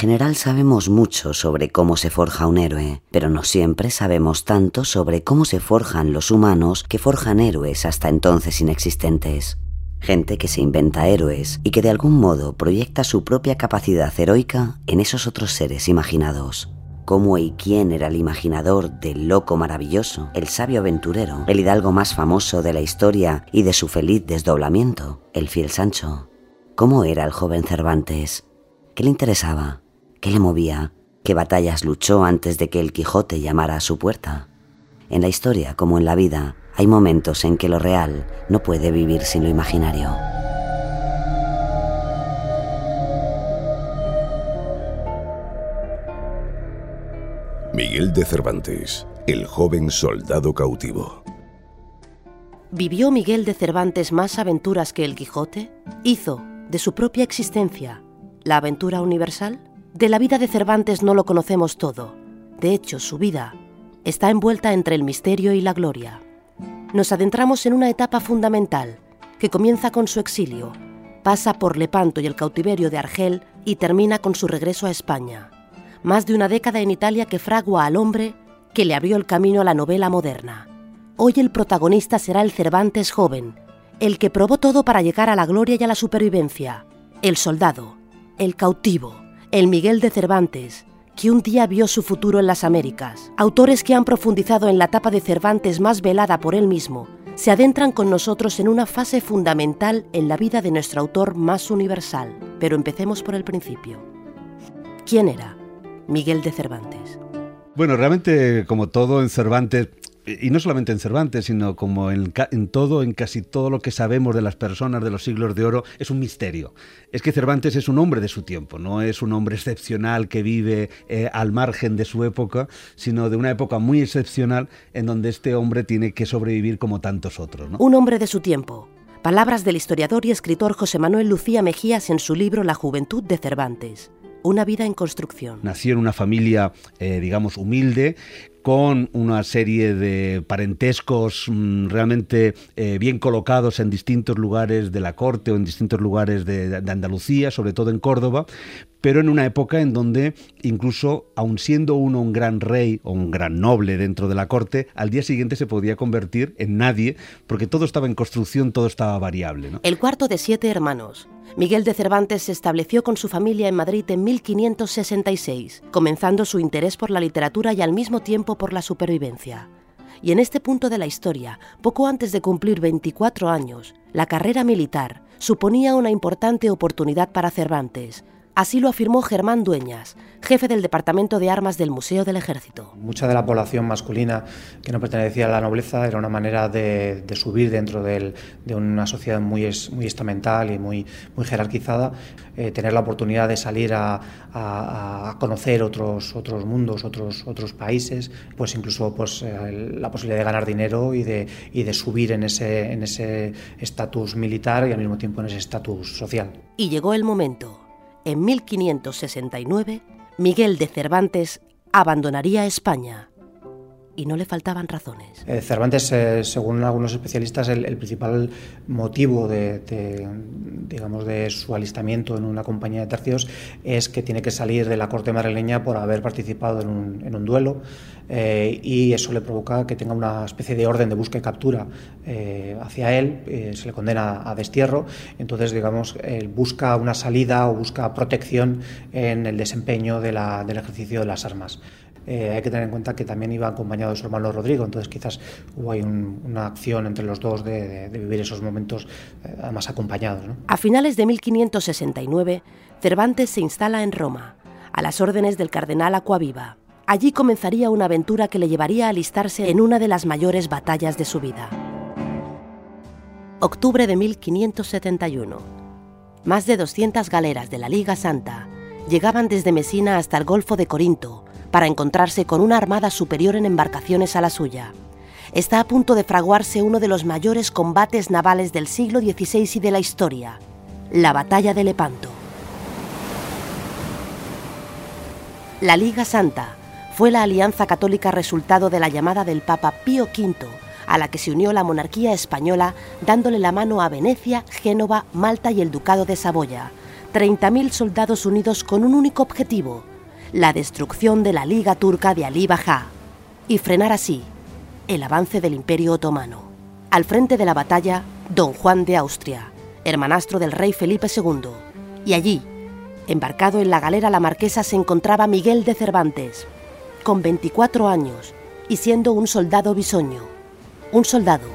General sabemos mucho sobre cómo se forja un héroe, pero no siempre sabemos tanto sobre cómo se forjan los humanos que forjan héroes hasta entonces inexistentes. Gente que se inventa héroes y que de algún modo proyecta su propia capacidad heroica en esos otros seres imaginados. ¿Cómo y quién era el imaginador del loco maravilloso, el sabio aventurero, el hidalgo más famoso de la historia y de su feliz desdoblamiento, el fiel Sancho? ¿Cómo era el joven Cervantes? ¿Qué le interesaba? ¿Qué le movía? ¿Qué batallas luchó antes de que el Quijote llamara a su puerta? En la historia, como en la vida, hay momentos en que lo real no puede vivir sin lo imaginario. Miguel de Cervantes, el joven soldado cautivo. ¿Vivió Miguel de Cervantes más aventuras que el Quijote? ¿Hizo, de su propia existencia, la aventura universal? De la vida de Cervantes no lo conocemos todo. De hecho, su vida está envuelta entre el misterio y la gloria. Nos adentramos en una etapa fundamental que comienza con su exilio, pasa por Lepanto y el cautiverio de Argel y termina con su regreso a España. Más de una década en Italia que fragua al hombre que le abrió el camino a la novela moderna. Hoy el protagonista será el Cervantes joven, el que probó todo para llegar a la gloria y a la supervivencia, el soldado, el cautivo, el Miguel de Cervantes, que un día vio su futuro en las Américas. Autores que han profundizado en la etapa de Cervantes más velada por él mismo, se adentran con nosotros en una fase fundamental en la vida de nuestro autor más universal. Pero empecemos por el principio. ¿Quién era Miguel de Cervantes? Bueno, realmente como todo en Cervantes y no solamente en Cervantes, sino como en, todo, en casi todo lo que sabemos de las personas de los siglos de oro, es un misterio. Es que Cervantes es un hombre de su tiempo, no es un hombre excepcional que vive eh, al margen de su época, sino de una época muy excepcional en donde este hombre tiene que sobrevivir como tantos otros. Un hombre de su tiempo. Palabras del historiador y escritor José Manuel Lucía Mejías en su libro La juventud de Cervantes. Una vida en construcción. Nació en una familia, eh, digamos, humilde, con una serie de parentescos mm, realmente eh, bien colocados en distintos lugares de la corte o en distintos lugares de, Andalucía, sobre todo en Córdoba, pero en una época en donde incluso, aun siendo uno un gran rey o un gran noble dentro de la corte, al día siguiente se podía convertir en nadie, porque todo estaba en construcción, todo estaba variable. El cuarto de siete hermanos. Miguel de Cervantes se estableció con su familia en Madrid en 1566, comenzando su interés por la literatura y al mismo tiempo por la supervivencia. Y en este punto de la historia, poco antes de cumplir 24 años, la carrera militar suponía una importante oportunidad para Cervantes, Así lo afirmó Germán Dueñas, jefe del Departamento de Armas del Museo del Ejército. Mucha de la población masculina que no pertenecía a la nobleza era una manera de, subir dentro de una sociedad muy, muy estamental y muy, muy jerarquizada, eh, tener la oportunidad de salir a, conocer otros, otros mundos, otros, otros países, pues incluso pues, eh, la posibilidad de ganar dinero y de, y de subir en ese estatus en militar y al mismo tiempo en ese estatus social. Y llegó el momento en 1569, Miguel de Cervantes abandonaría España. Y no le faltaban razones. Eh, Cervantes, eh, según algunos especialistas, el, principal motivo de, digamos, de su alistamiento en una compañía de tercios es que tiene que salir de la corte madrileña por haber participado en un, duelo eh, y eso le provoca que tenga una especie de orden de búsqueda y captura hacia él, se le condena a destierro, entonces, digamos, él busca una salida o busca protección en el desempeño del ejercicio de las armas. Eh, hay que tener en cuenta que también iba acompañado de su hermano Rodrigo, entonces quizás hubo una acción entre los dos de, vivir esos momentos eh, más acompañados. A finales de 1569, Cervantes se instala en Roma, a las órdenes del cardenal Aquaviva. Allí comenzaría una aventura que le llevaría a alistarse en una de las mayores batallas de su vida. Octubre de 1571. Más de 200 galeras de la Liga Santa llegaban desde Mesina hasta el Golfo de Corinto, para encontrarse con una armada superior en embarcaciones a la suya. Está a punto de fraguarse uno de los mayores combates navales del siglo XVI y de la historia, la Batalla de Lepanto. La Liga Santa fue la alianza católica resultado de la llamada del Papa Pío V, a la que se unió la monarquía española dándole la mano a Venecia, Génova, Malta y el Ducado de Saboya. 30.000 soldados unidos con un único objetivo, la destrucción de la Liga Turca de Ali Bajá y frenar así el avance del Imperio Otomano. Al frente de la batalla, don Juan de Austria, hermanastro del rey Felipe II, y allí, embarcado en la galera La Marquesa, se encontraba Miguel de Cervantes, con 24 años y siendo un soldado bisoño, un soldado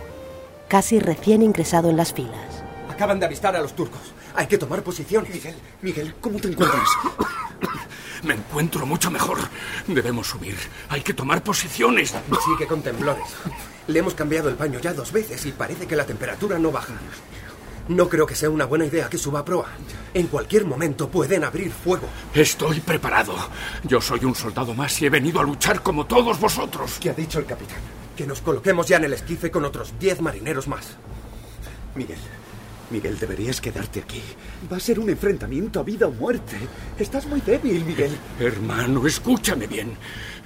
casi recién ingresado en las filas. Acaban de avistar a los turcos. Hay que tomar posiciones. Miguel, Miguel, ¿cómo te encuentras? Me encuentro mucho mejor. Debemos subir. Hay que tomar posiciones. Sigue con temblores. Le hemos cambiado el baño ya dos veces y parece que la temperatura no baja. No creo que sea una buena idea que suba a proa. En cualquier momento pueden abrir fuego. Estoy preparado. Yo soy un soldado más y he venido a luchar como todos vosotros. ¿Qué ha dicho el capitán? Que nos coloquemos ya en el esquife con otros diez marineros más. Miguel, Miguel, deberías quedarte aquí. Va a ser un enfrentamiento a vida o muerte. Estás muy débil, Miguel. Hermano, escúchame bien.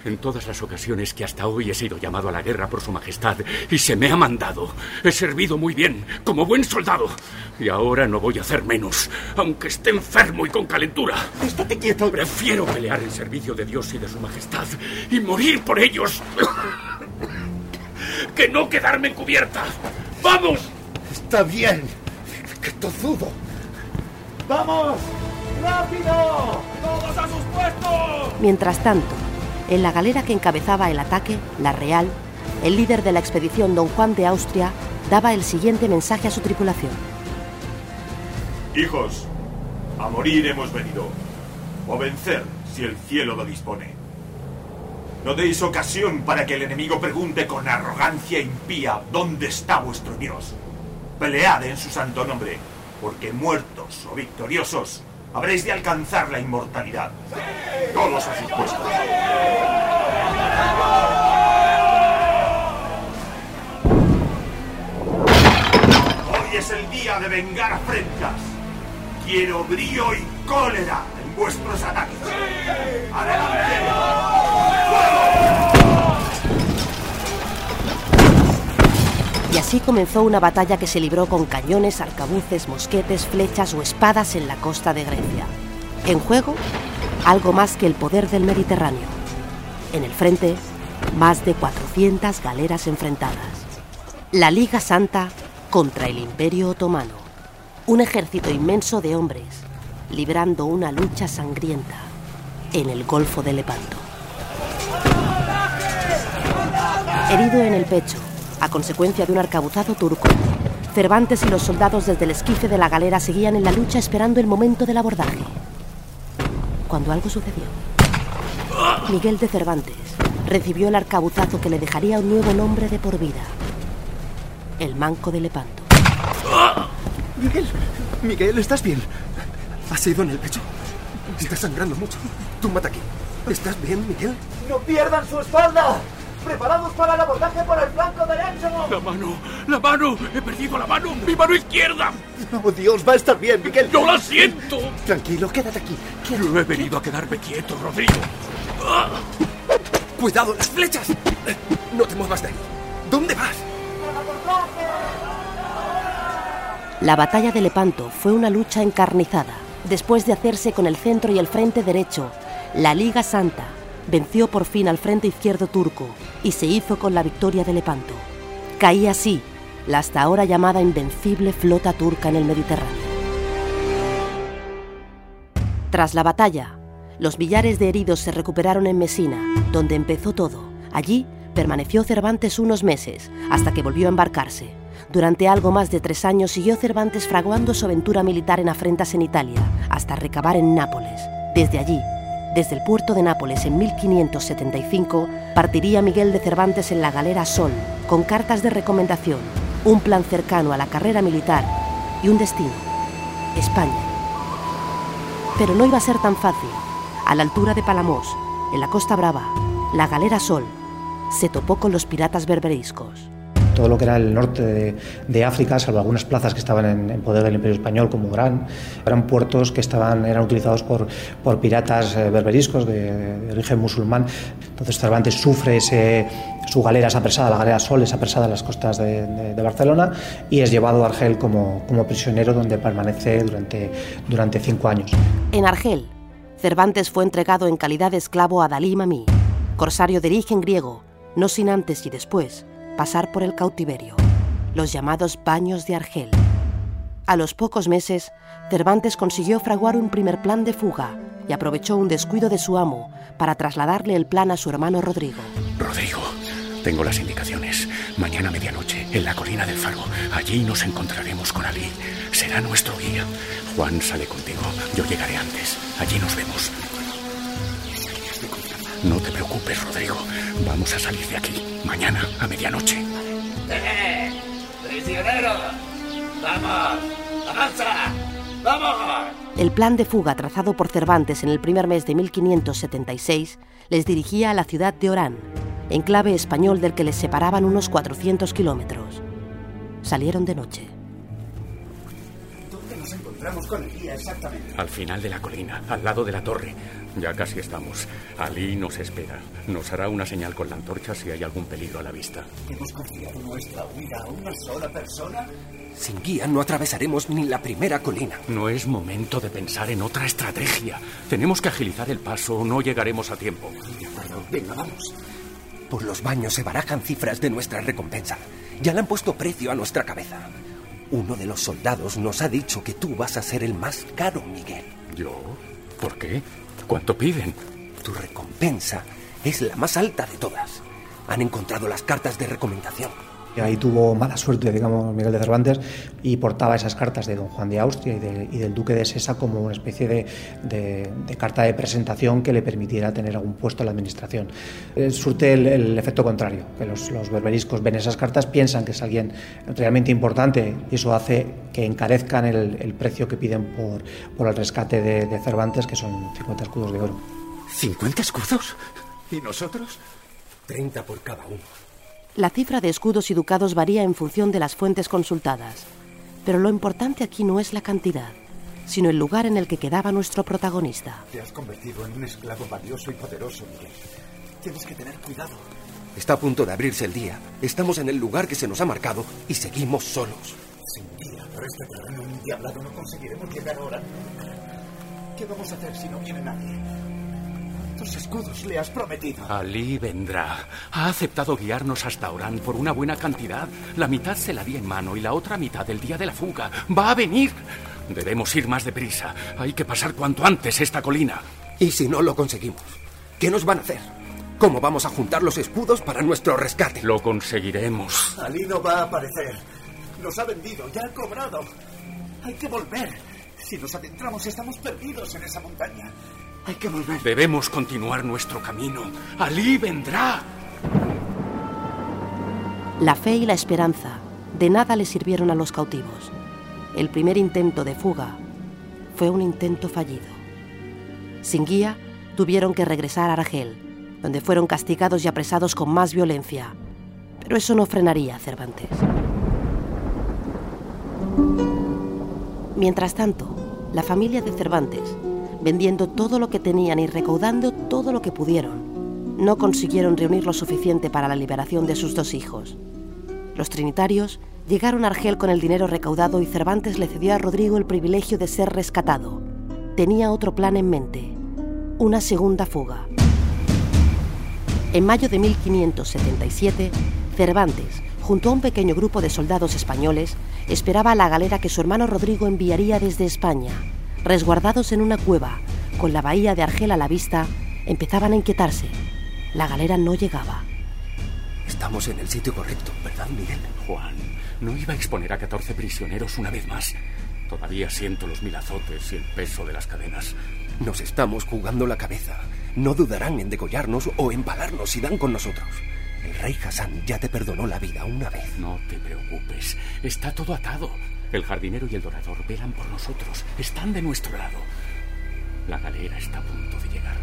En todas las ocasiones que hasta hoy he sido llamado a la guerra por su majestad y se me ha mandado, he servido muy bien, como buen soldado. Y ahora no voy a hacer menos, aunque esté enfermo y con calentura. Estate quieto. Prefiero pelear en servicio de Dios y de su majestad y morir por ellos que no quedarme en cubierta. ¡Vamos! Está bien. ¡Qué tozudo! ¡Vamos! ¡Rápido! ¡Todos a sus puestos! Mientras tanto, en la galera que encabezaba el ataque, la Real, el líder de la expedición, don Juan de Austria, daba el siguiente mensaje a su tripulación. Hijos, a morir hemos venido, o vencer si el cielo lo dispone. No deis ocasión para que el enemigo pregunte con arrogancia impía dónde está vuestro Dios. Pelead en su santo nombre, porque muertos o victoriosos habréis de alcanzar la inmortalidad. Todos a sus puestos. Hoy es el día de vengar afrentas. Quiero brío y cólera en vuestros ataques. ¡Adelante! Así comenzó una batalla que se libró con cañones, arcabuces, mosquetes, flechas o espadas en la costa de Grecia. En juego, algo más que el poder del Mediterráneo. En el frente, más de 400 galeras enfrentadas. La Liga Santa contra el Imperio Otomano. Un ejército inmenso de hombres librando una lucha sangrienta en el Golfo de Lepanto. Herido en el pecho, a consecuencia de un arcabuzado turco. Cervantes y los soldados desde el esquife de la galera seguían en la lucha esperando el momento del abordaje. Cuando algo sucedió, Miguel de Cervantes recibió el arcabuzazo que le dejaría un nuevo nombre de por vida. El Manco de Lepanto. Miguel, Miguel, ¿estás bien? ¿Has ido en el pecho? Estás sangrando mucho. Túmbate aquí. ¿Estás bien, Miguel? ¡No pierdan su espalda! ¡Preparados para el abordaje por el flanco derecho! ¡La mano! ¡La mano! ¡He perdido la mano! ¡Mi mano izquierda! ¡Oh, Dios! Va a estar bien, Miguel. ¡Yo la siento! Tranquilo, quédate aquí. No he venido a quedarme quieto, Rodrigo. ¡Cuidado, las flechas! No te muevas de ahí. ¿Dónde vas? La batalla de Lepanto fue una lucha encarnizada. Después de hacerse con el centro y el frente derecho, la Liga Santa venció por fin al frente izquierdo turco y se hizo con la victoria de Lepanto. Caía así la hasta ahora llamada invencible flota turca en el Mediterráneo. Tras la batalla, los millares de heridos se recuperaron en Mesina, donde empezó todo. Allí permaneció Cervantes unos meses, hasta que volvió a embarcarse. Durante algo más de tres años siguió Cervantes fraguando su aventura militar en afrentas en Italia, hasta recabar en Nápoles. Desde allí, desde el puerto de Nápoles en 1575, partiría Miguel de Cervantes en la galera Sol, con cartas de recomendación, un plan cercano a la carrera militar y un destino, España. Pero no iba a ser tan fácil. A la altura de Palamos, en la Costa Brava, la galera Sol se topó con los piratas berberiscos todo lo que era el norte de, África, salvo algunas plazas que estaban en, poder del Imperio Español, como Orán, eran puertos que estaban, eran utilizados por, piratas eh, berberiscos de, origen musulmán. Entonces Cervantes sufre su galera es apresada, la galera Sol es apresada en las costas de, Barcelona y es llevado a Argel como, prisionero donde permanece durante, durante cinco años. En Argel, Cervantes fue entregado en calidad de esclavo a Dalí Mami, corsario de origen griego, no sin antes y después pasar por el cautiverio, los llamados baños de Argel. A los pocos meses, Cervantes consiguió fraguar un primer plan de fuga y aprovechó un descuido de su amo para trasladarle el plan a su hermano Rodrigo. Rodrigo, tengo las indicaciones. Mañana medianoche, en la colina del Faro. Allí nos encontraremos con Ali. Será nuestro guía. Juan sale contigo. Yo llegaré antes. Allí nos vemos. No te preocupes, Rodrigo. Vamos a salir de aquí. Mañana, a medianoche. ¡Eh! ¡Prisionero! ¡Vamos! ¡Avanza! ¡Vamos! El plan de fuga trazado por Cervantes en el primer mes de 1576 les dirigía a la ciudad de Orán, enclave español del que les separaban unos 400 kilómetros. Salieron de noche. ¿Dónde nos encontramos con el guía exactamente? Al final de la colina, al lado de la torre. Ya casi estamos. Ali nos espera. Nos hará una señal con la antorcha si hay algún peligro a la vista. ¿Hemos confiado nuestra huida a una sola persona? Sin guía no atravesaremos ni la primera colina. No es momento de pensar en otra estrategia. Tenemos que agilizar el paso o no llegaremos a tiempo. De acuerdo, venga, vamos. Por los baños se barajan cifras de nuestra recompensa. Ya le han puesto precio a nuestra cabeza. Uno de los soldados nos ha dicho que tú vas a ser el más caro, Miguel. ¿Yo? ¿Por qué? ¿Cuánto piden? Tu recompensa es la más alta de todas. Han encontrado las cartas de recomendación. Y ahí tuvo mala suerte, digamos, Miguel de Cervantes y portaba esas cartas de don Juan de Austria y, de, y del duque de Sesa como una especie de, de, de, carta de presentación que le permitiera tener algún puesto en la administración. Eh, surte el, el, efecto contrario, que los, los, berberiscos ven esas cartas, piensan que es alguien realmente importante y eso hace que encarezcan el, el precio que piden por, por el rescate de, de Cervantes, que son 50 escudos de oro. ¿50 escudos? ¿Y nosotros? 30 por cada uno. La cifra de escudos y ducados varía en función de las fuentes consultadas, pero lo importante aquí no es la cantidad, sino el lugar en el que quedaba nuestro protagonista. Te has convertido en un esclavo valioso y poderoso, Miguel. Tienes que tener cuidado. Está a punto de abrirse el día. Estamos en el lugar que se nos ha marcado y seguimos solos. Sin guía por este terreno endiablado no conseguiremos llegar ahora. ¿Qué vamos a hacer si no viene nadie? ¿Cuántos escudos le has prometido? Ali vendrá. Ha aceptado guiarnos hasta Orán por una buena cantidad. La mitad se la di en mano y la otra mitad el día de la fuga. Va a venir. Debemos ir más deprisa. Hay que pasar cuanto antes esta colina. ¿Y si no lo conseguimos? ¿Qué nos van a hacer? ¿Cómo vamos a juntar los escudos para nuestro rescate? Lo conseguiremos. Ali no va a aparecer. Nos ha vendido, ya ha cobrado. Hay que volver. Si nos adentramos, estamos perdidos en esa montaña. Hay que volver. Debemos continuar nuestro camino. Ali vendrá. La fe y la esperanza de nada le sirvieron a los cautivos. El primer intento de fuga fue un intento fallido. Sin guía, tuvieron que regresar a Argel, donde fueron castigados y apresados con más violencia. Pero eso no frenaría a Cervantes. Mientras tanto, la familia de Cervantes, vendiendo todo lo que tenían y recaudando todo lo que pudieron, no consiguieron reunir lo suficiente para la liberación de sus dos hijos. Los trinitarios llegaron a Argel con el dinero recaudado y Cervantes le cedió a Rodrigo el privilegio de ser rescatado. Tenía otro plan en mente, una segunda fuga. En mayo de 1577, Cervantes, junto a un pequeño grupo de soldados españoles, esperaba a la galera que su hermano Rodrigo enviaría desde España. Resguardados en una cueva, con la bahía de Argel a la vista, empezaban a inquietarse. La galera no llegaba. Estamos en el sitio correcto, ¿verdad, Miguel? Juan, no iba a exponer a 14 prisioneros una vez más. Todavía siento los mil azotes y el peso de las cadenas. Nos estamos jugando la cabeza. No dudarán en degollarnos o empalarnos si dan con nosotros. El rey Hassan ya te perdonó la vida una vez. No te preocupes. Está todo atado. El jardinero y el dorador velan por nosotros. Están de nuestro lado. La galera está a punto de llegar.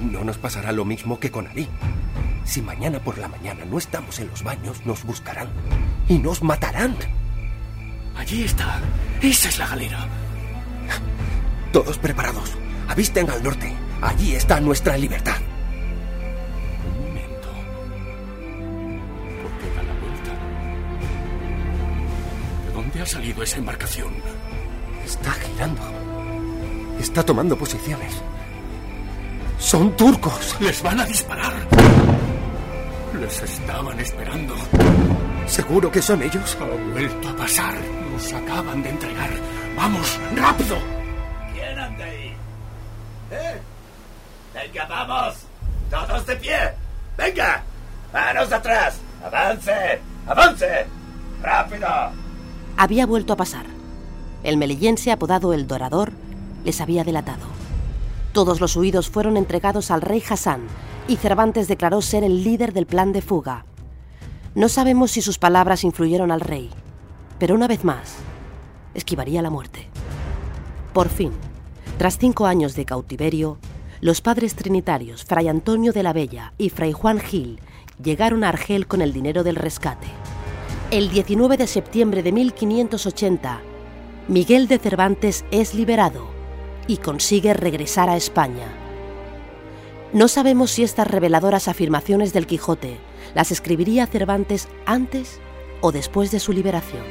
No nos pasará lo mismo que con Ali. Si mañana por la mañana no estamos en los baños, nos buscarán. Y nos matarán. Allí está. Esa es la galera. Todos preparados. Avisten al norte. Allí está nuestra libertad. Salido esa embarcación? Está girando. Está tomando posiciones. Son turcos. Les van a disparar. Les estaban esperando. ¿Seguro que son ellos? Ha vuelto a pasar. Nos acaban de entregar. ¡Vamos, rápido! ¿Quién anda ahí? ¿Eh? Venga, vamos. Todos de pie. Venga. Manos atrás. Avance. Avance. Rápido. Había vuelto a pasar. El melillense apodado el Dorador les había delatado. Todos los huidos fueron entregados al rey Hassan y Cervantes declaró ser el líder del plan de fuga. No sabemos si sus palabras influyeron al rey, pero una vez más, esquivaría la muerte. Por fin, tras cinco años de cautiverio, los padres trinitarios Fray Antonio de la Bella y Fray Juan Gil llegaron a Argel con el dinero del rescate. El 19 de septiembre de 1580, Miguel de Cervantes es liberado y consigue regresar a España. No sabemos si estas reveladoras afirmaciones del Quijote las escribiría Cervantes antes o después de su liberación.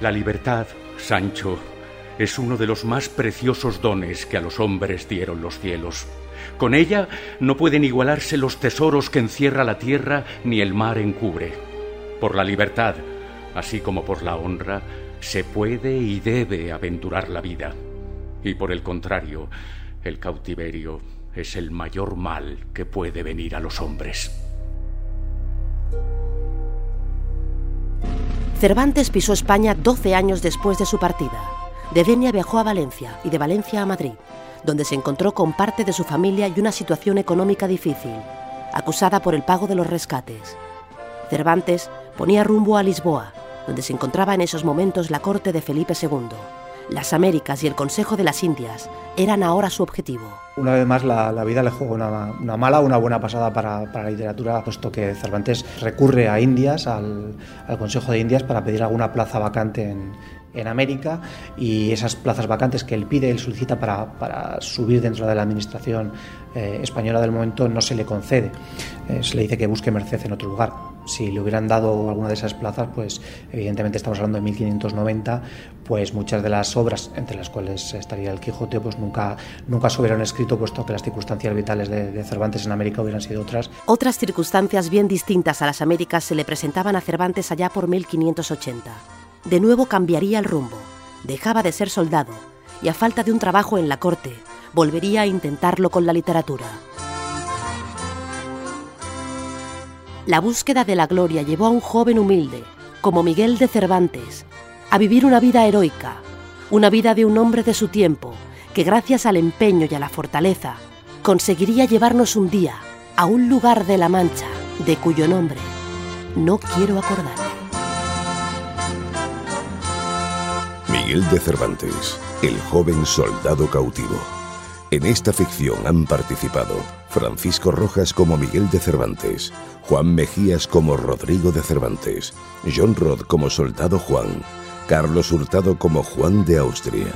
La libertad, Sancho, es uno de los más preciosos dones que a los hombres dieron los cielos. Con ella no pueden igualarse los tesoros que encierra la tierra ni el mar encubre. Por la libertad, así como por la honra, se puede y debe aventurar la vida. Y por el contrario, el cautiverio es el mayor mal que puede venir a los hombres. Cervantes pisó España 12 años después de su partida. De Denia viajó a Valencia y de Valencia a Madrid, donde se encontró con parte de su familia y una situación económica difícil, acusada por el pago de los rescates. Cervantes ponía rumbo a Lisboa, donde se encontraba en esos momentos la corte de Felipe II. Las Américas y el Consejo de las Indias eran ahora su objetivo. Una vez más la, vida le juega una, mala o una buena pasada para, la literatura, puesto que Cervantes recurre a Indias, al, Consejo de Indias, para pedir alguna plaza vacante en, América y esas plazas vacantes que él pide, él solicita para, para subir dentro de la administración eh, española del momento, no se le concede. Eh, se le dice que busque merced en otro lugar. Si le hubieran dado alguna de esas plazas, pues evidentemente estamos hablando de 1590, pues muchas de las obras, entre las cuales estaría el Quijote, pues nunca, nunca se hubieran escrito, puesto que las circunstancias vitales de, de Cervantes en América hubieran sido otras. Otras circunstancias bien distintas a las Américas se le presentaban a Cervantes allá por 1580 de nuevo cambiaría el rumbo. Dejaba de ser soldado y a falta de un trabajo en la corte, volvería a intentarlo con la literatura. La búsqueda de la gloria llevó a un joven humilde, como Miguel de Cervantes, a vivir una vida heroica, una vida de un hombre de su tiempo, que gracias al empeño y a la fortaleza conseguiría llevarnos un día a un lugar de la Mancha de cuyo nombre no quiero acordarme. Miguel de Cervantes, el joven soldado cautivo. En esta ficción han participado Francisco Rojas como Miguel de Cervantes, Juan Mejías como Rodrigo de Cervantes, John Rod como soldado Juan, Carlos Hurtado como Juan de Austria,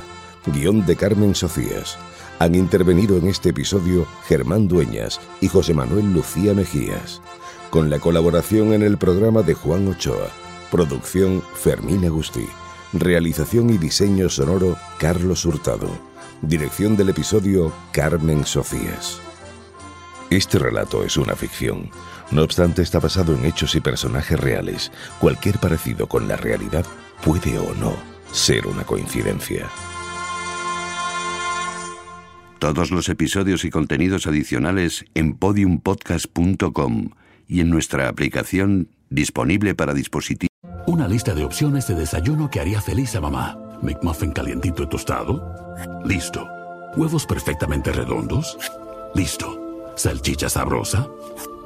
guion de Carmen Sofías, Han intervenido en este episodio Germán Dueñas y José Manuel Lucía Mejías, con la colaboración en el programa de Juan Ochoa, producción Fermín Agustí, realización y diseño sonoro Carlos Hurtado, dirección del episodio Carmen Sofías. Este relato es una ficción, no obstante está basado en hechos y personajes reales. Cualquier parecido con la realidad puede o no ser una coincidencia. Todos los episodios y contenidos adicionales en podiumpodcast.com y en nuestra aplicación disponible para dispositivos. Una lista de opciones de desayuno que haría feliz a mamá. McMuffin calientito y tostado. Listo. Huevos perfectamente redondos. Listo. Salchicha sabrosa.